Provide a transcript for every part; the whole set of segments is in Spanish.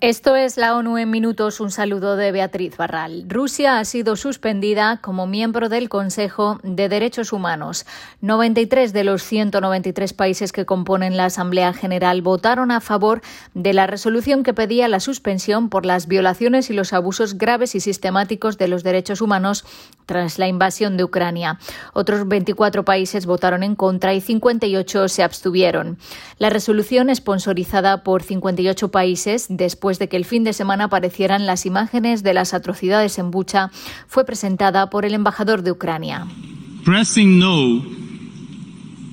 Esto es la ONU en minutos. Un saludo de Beatriz Barral. Rusia ha sido suspendida como miembro del Consejo de Derechos Humanos. 93 de los 193 países que componen la Asamblea General votaron a favor de la resolución que pedía la suspensión por las violaciones y los abusos graves y sistemáticos de los derechos humanos tras la invasión de Ucrania. Otros 24 países votaron en contra y 58 se abstuvieron. La resolución, sponsorizada por 58 países, después de que el fin de semana aparecieran las imágenes de las atrocidades en Bucha, fue presentada por el embajador de Ucrania. Pressing no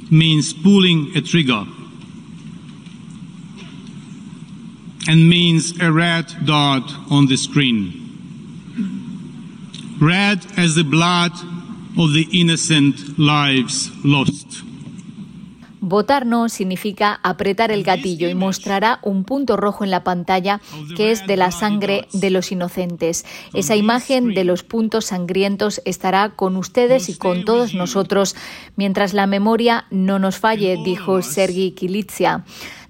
means pulling a trigger and means a red dot on the screen. Red as the blood of the innocent lives lost. Votar no significa apretar el gatillo y mostrará un punto rojo en la pantalla que es de la sangre de los inocentes. Esa imagen de los puntos sangrientos estará con ustedes y con todos nosotros mientras la memoria no nos falle, dijo Sergi Kilitsia.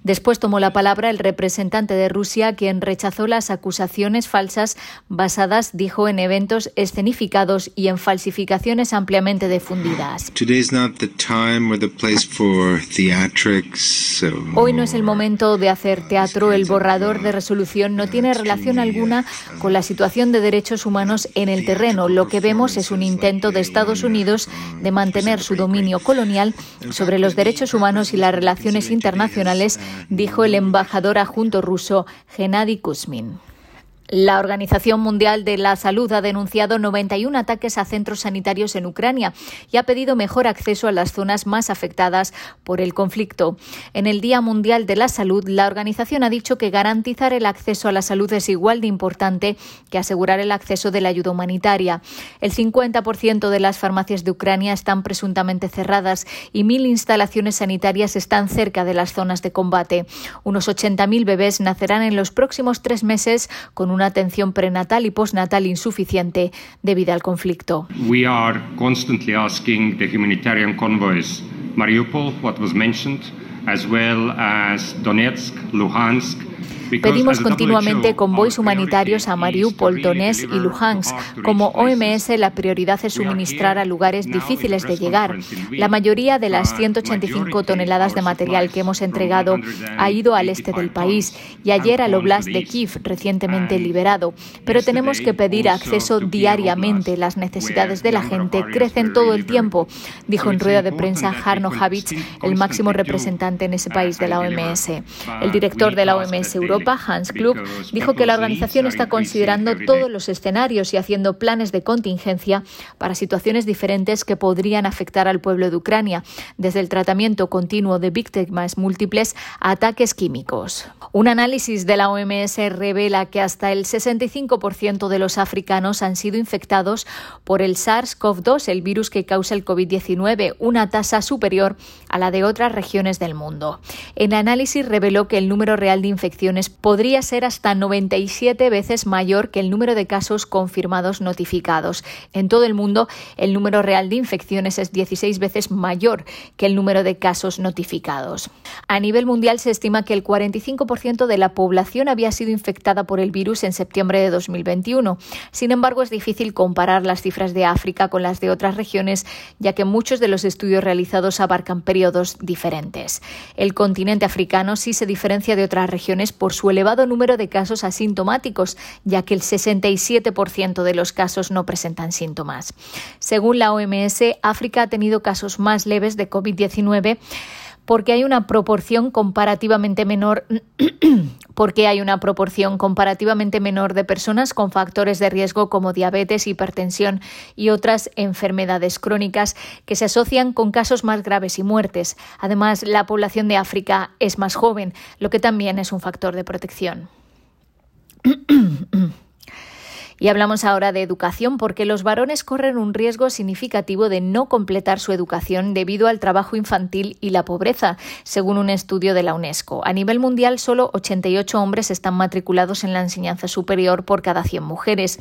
Después tomó la palabra el representante de Rusia, quien rechazó las acusaciones falsas basadas, dijo, en eventos escenificados y en falsificaciones ampliamente difundidas. Hoy no es el momento de hacer teatro. El borrador de resolución no tiene relación alguna con la situación de derechos humanos en el terreno. Lo que vemos es un intento de Estados Unidos de mantener su dominio colonial sobre los derechos humanos y las relaciones internacionales dijo el embajador adjunto ruso Gennady Kuzmin. La Organización Mundial de la Salud ha denunciado 91 ataques a centros sanitarios en Ucrania y ha pedido mejor acceso a las zonas más afectadas por el conflicto. En el Día Mundial de la Salud, la organización ha dicho que garantizar el acceso a la salud es igual de importante que asegurar el acceso de la ayuda humanitaria. El 50% de las farmacias de Ucrania están presuntamente cerradas y mil instalaciones sanitarias están cerca de las zonas de combate. Unos 80.000 bebés nacerán en los próximos tres meses con una atención prenatal y postnatal insuficiente debido al conflicto. We are constantly asking the humanitarian convoys Mariupol, what was mentioned, as well as Donetsk, Luhansk, Pedimos continuamente convoys humanitarios a Mariupol, Donetsk y Luhansk. Como OMS, la prioridad es suministrar a lugares difíciles de llegar. La mayoría de las 185 toneladas de material que hemos entregado ha ido al este del país y ayer al Oblast de Kiev, recientemente liberado. Pero tenemos que pedir acceso diariamente. Las necesidades de la gente crecen todo el tiempo, dijo en rueda de prensa Harno Havich, el máximo representante en ese país de la OMS. El director de la OMS Europa Hans Klug, dijo que la organización está considerando todos los escenarios y haciendo planes de contingencia para situaciones diferentes que podrían afectar al pueblo de Ucrania, desde el tratamiento continuo de víctimas múltiples a ataques químicos. Un análisis de la OMS revela que hasta el 65% de los africanos han sido infectados por el SARS-CoV-2, el virus que causa el COVID-19, una tasa superior a la de otras regiones del mundo. El análisis reveló que el número real de infecciones podría ser hasta 97 veces mayor que el número de casos confirmados notificados. En todo el mundo, el número real de infecciones es 16 veces mayor que el número de casos notificados. A nivel mundial se estima que el 45% de la población había sido infectada por el virus en septiembre de 2021. Sin embargo, es difícil comparar las cifras de África con las de otras regiones, ya que muchos de los estudios realizados abarcan periodos diferentes. El continente africano sí se diferencia de otras regiones por su elevado número de casos asintomáticos, ya que el 67% de los casos no presentan síntomas. Según la OMS, África ha tenido casos más leves de COVID-19 porque hay una proporción comparativamente menor porque hay una proporción comparativamente menor de personas con factores de riesgo como diabetes, hipertensión y otras enfermedades crónicas que se asocian con casos más graves y muertes. Además, la población de África es más joven, lo que también es un factor de protección. Y hablamos ahora de educación porque los varones corren un riesgo significativo de no completar su educación debido al trabajo infantil y la pobreza, según un estudio de la UNESCO. A nivel mundial, solo 88 hombres están matriculados en la enseñanza superior por cada 100 mujeres.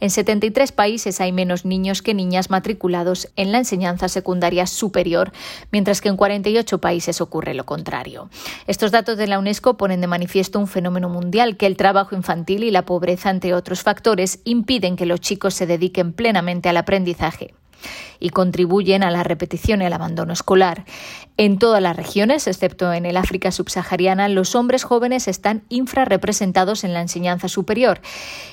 En 73 países hay menos niños que niñas matriculados en la enseñanza secundaria superior, mientras que en 48 países ocurre lo contrario. Estos datos de la UNESCO ponen de manifiesto un fenómeno mundial que el trabajo infantil y la pobreza, entre otros factores, impiden que los chicos se dediquen plenamente al aprendizaje y contribuyen a la repetición y al abandono escolar. En todas las regiones, excepto en el África subsahariana, los hombres jóvenes están infrarrepresentados en la enseñanza superior.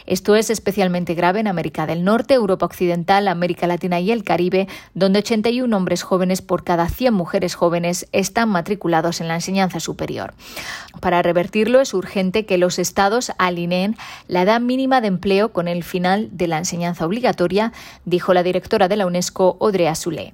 Esto es especialmente grave en América del Norte, Europa Occidental, América Latina y el Caribe, donde 81 hombres jóvenes por cada 100 mujeres jóvenes están matriculados en la enseñanza superior. Para revertirlo es urgente que los estados alineen la edad mínima de empleo con el final de la enseñanza obligatoria, dijo la directora de la UNESCO, Audrey Azoulay.